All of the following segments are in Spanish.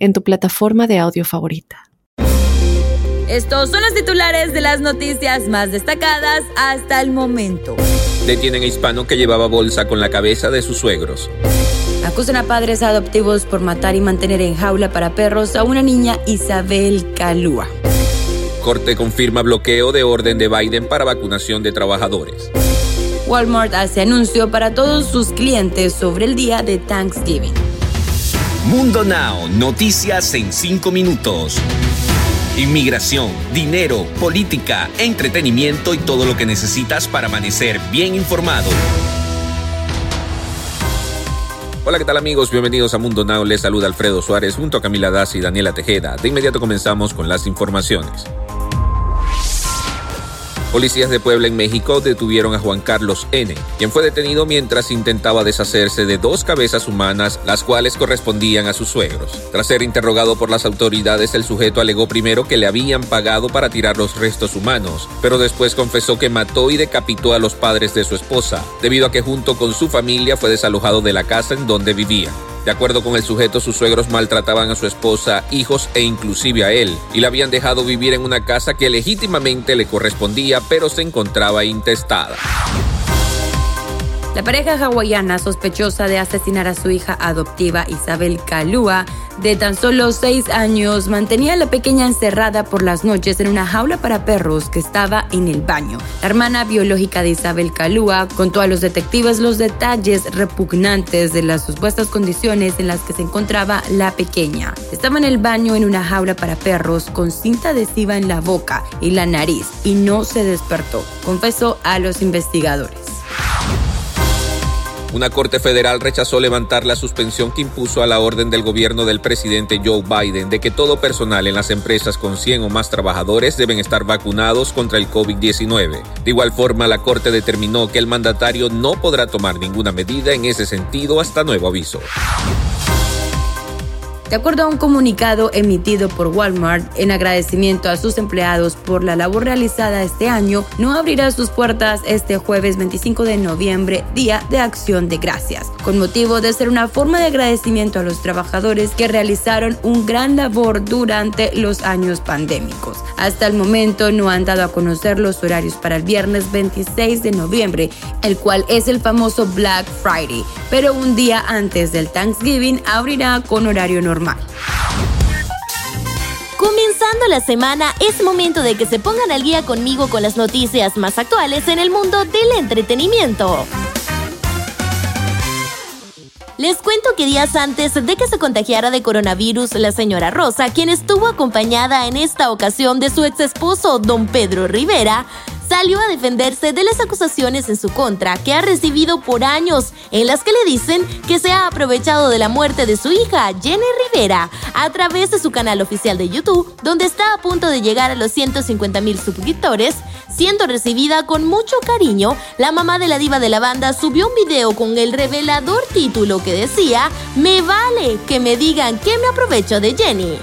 en tu plataforma de audio favorita. Estos son los titulares de las noticias más destacadas hasta el momento. Detienen a hispano que llevaba bolsa con la cabeza de sus suegros. Acusan a padres adoptivos por matar y mantener en jaula para perros a una niña Isabel Calúa. Corte confirma bloqueo de orden de Biden para vacunación de trabajadores. Walmart hace anuncio para todos sus clientes sobre el día de Thanksgiving. Mundo Now, noticias en 5 minutos. Inmigración, dinero, política, entretenimiento y todo lo que necesitas para amanecer bien informado. Hola, ¿qué tal amigos? Bienvenidos a Mundo Now. Les saluda Alfredo Suárez junto a Camila Das y Daniela Tejeda. De inmediato comenzamos con las informaciones. Policías de Puebla en México detuvieron a Juan Carlos N., quien fue detenido mientras intentaba deshacerse de dos cabezas humanas, las cuales correspondían a sus suegros. Tras ser interrogado por las autoridades, el sujeto alegó primero que le habían pagado para tirar los restos humanos, pero después confesó que mató y decapitó a los padres de su esposa, debido a que junto con su familia fue desalojado de la casa en donde vivía. De acuerdo con el sujeto, sus suegros maltrataban a su esposa, hijos e inclusive a él, y la habían dejado vivir en una casa que legítimamente le correspondía, pero se encontraba intestada. La pareja hawaiana sospechosa de asesinar a su hija adoptiva Isabel Kalua, de tan solo seis años, mantenía a la pequeña encerrada por las noches en una jaula para perros que estaba en el baño. La hermana biológica de Isabel Kalua contó a los detectives los detalles repugnantes de las supuestas condiciones en las que se encontraba la pequeña. Estaba en el baño en una jaula para perros con cinta adhesiva en la boca y la nariz y no se despertó, confesó a los investigadores. Una corte federal rechazó levantar la suspensión que impuso a la orden del gobierno del presidente Joe Biden de que todo personal en las empresas con 100 o más trabajadores deben estar vacunados contra el COVID-19. De igual forma, la corte determinó que el mandatario no podrá tomar ninguna medida en ese sentido hasta nuevo aviso. De acuerdo a un comunicado emitido por Walmart en agradecimiento a sus empleados por la labor realizada este año, no abrirá sus puertas este jueves 25 de noviembre, Día de Acción de Gracias, con motivo de ser una forma de agradecimiento a los trabajadores que realizaron un gran labor durante los años pandémicos. Hasta el momento no han dado a conocer los horarios para el viernes 26 de noviembre, el cual es el famoso Black Friday, pero un día antes del Thanksgiving abrirá con horario normal Comenzando la semana, es momento de que se pongan al guía conmigo con las noticias más actuales en el mundo del entretenimiento. Les cuento que días antes de que se contagiara de coronavirus la señora Rosa, quien estuvo acompañada en esta ocasión de su ex esposo, don Pedro Rivera, salió a defenderse de las acusaciones en su contra que ha recibido por años, en las que le dicen que se ha aprovechado de la muerte de su hija, Jenny Rivera, a través de su canal oficial de YouTube, donde está a punto de llegar a los 150 mil suscriptores, siendo recibida con mucho cariño, la mamá de la diva de la banda subió un video con el revelador título que decía, me vale que me digan que me aprovecho de Jenny.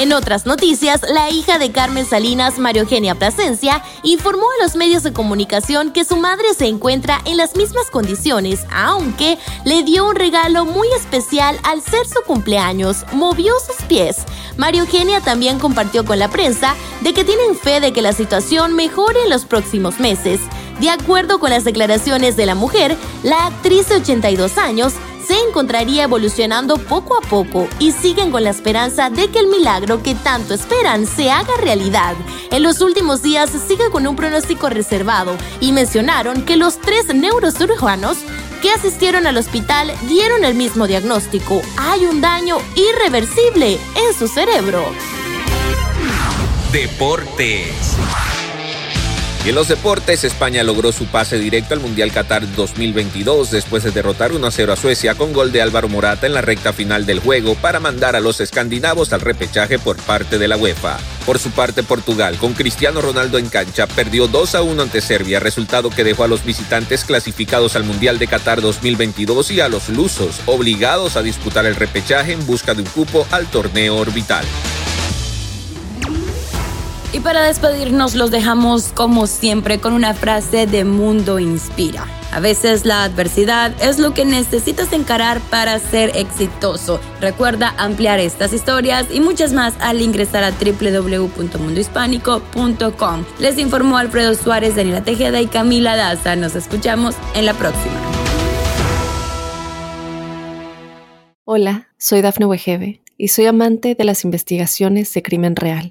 En otras noticias, la hija de Carmen Salinas, Mario Eugenia Plasencia, informó a los medios de comunicación que su madre se encuentra en las mismas condiciones, aunque le dio un regalo muy especial al ser su cumpleaños, movió sus pies. Mario Eugenia también compartió con la prensa de que tienen fe de que la situación mejore en los próximos meses. De acuerdo con las declaraciones de la mujer, la actriz de 82 años se encontraría evolucionando poco a poco y siguen con la esperanza de que el milagro que tanto esperan se haga realidad. En los últimos días sigue con un pronóstico reservado y mencionaron que los tres neurocirujanos que asistieron al hospital dieron el mismo diagnóstico. Hay un daño irreversible en su cerebro. Deportes. Y en los deportes, España logró su pase directo al Mundial Qatar 2022 después de derrotar 1-0 a Suecia con gol de Álvaro Morata en la recta final del juego para mandar a los escandinavos al repechaje por parte de la UEFA. Por su parte, Portugal, con Cristiano Ronaldo en cancha, perdió 2 a 1 ante Serbia, resultado que dejó a los visitantes clasificados al Mundial de Qatar 2022 y a los lusos obligados a disputar el repechaje en busca de un cupo al torneo orbital. Y para despedirnos los dejamos como siempre con una frase de Mundo Inspira. A veces la adversidad es lo que necesitas encarar para ser exitoso. Recuerda ampliar estas historias y muchas más al ingresar a www.mundohispánico.com. Les informó Alfredo Suárez, Daniela Tejeda y Camila Daza. Nos escuchamos en la próxima. Hola, soy Dafne Wegebe y soy amante de las investigaciones de crimen real.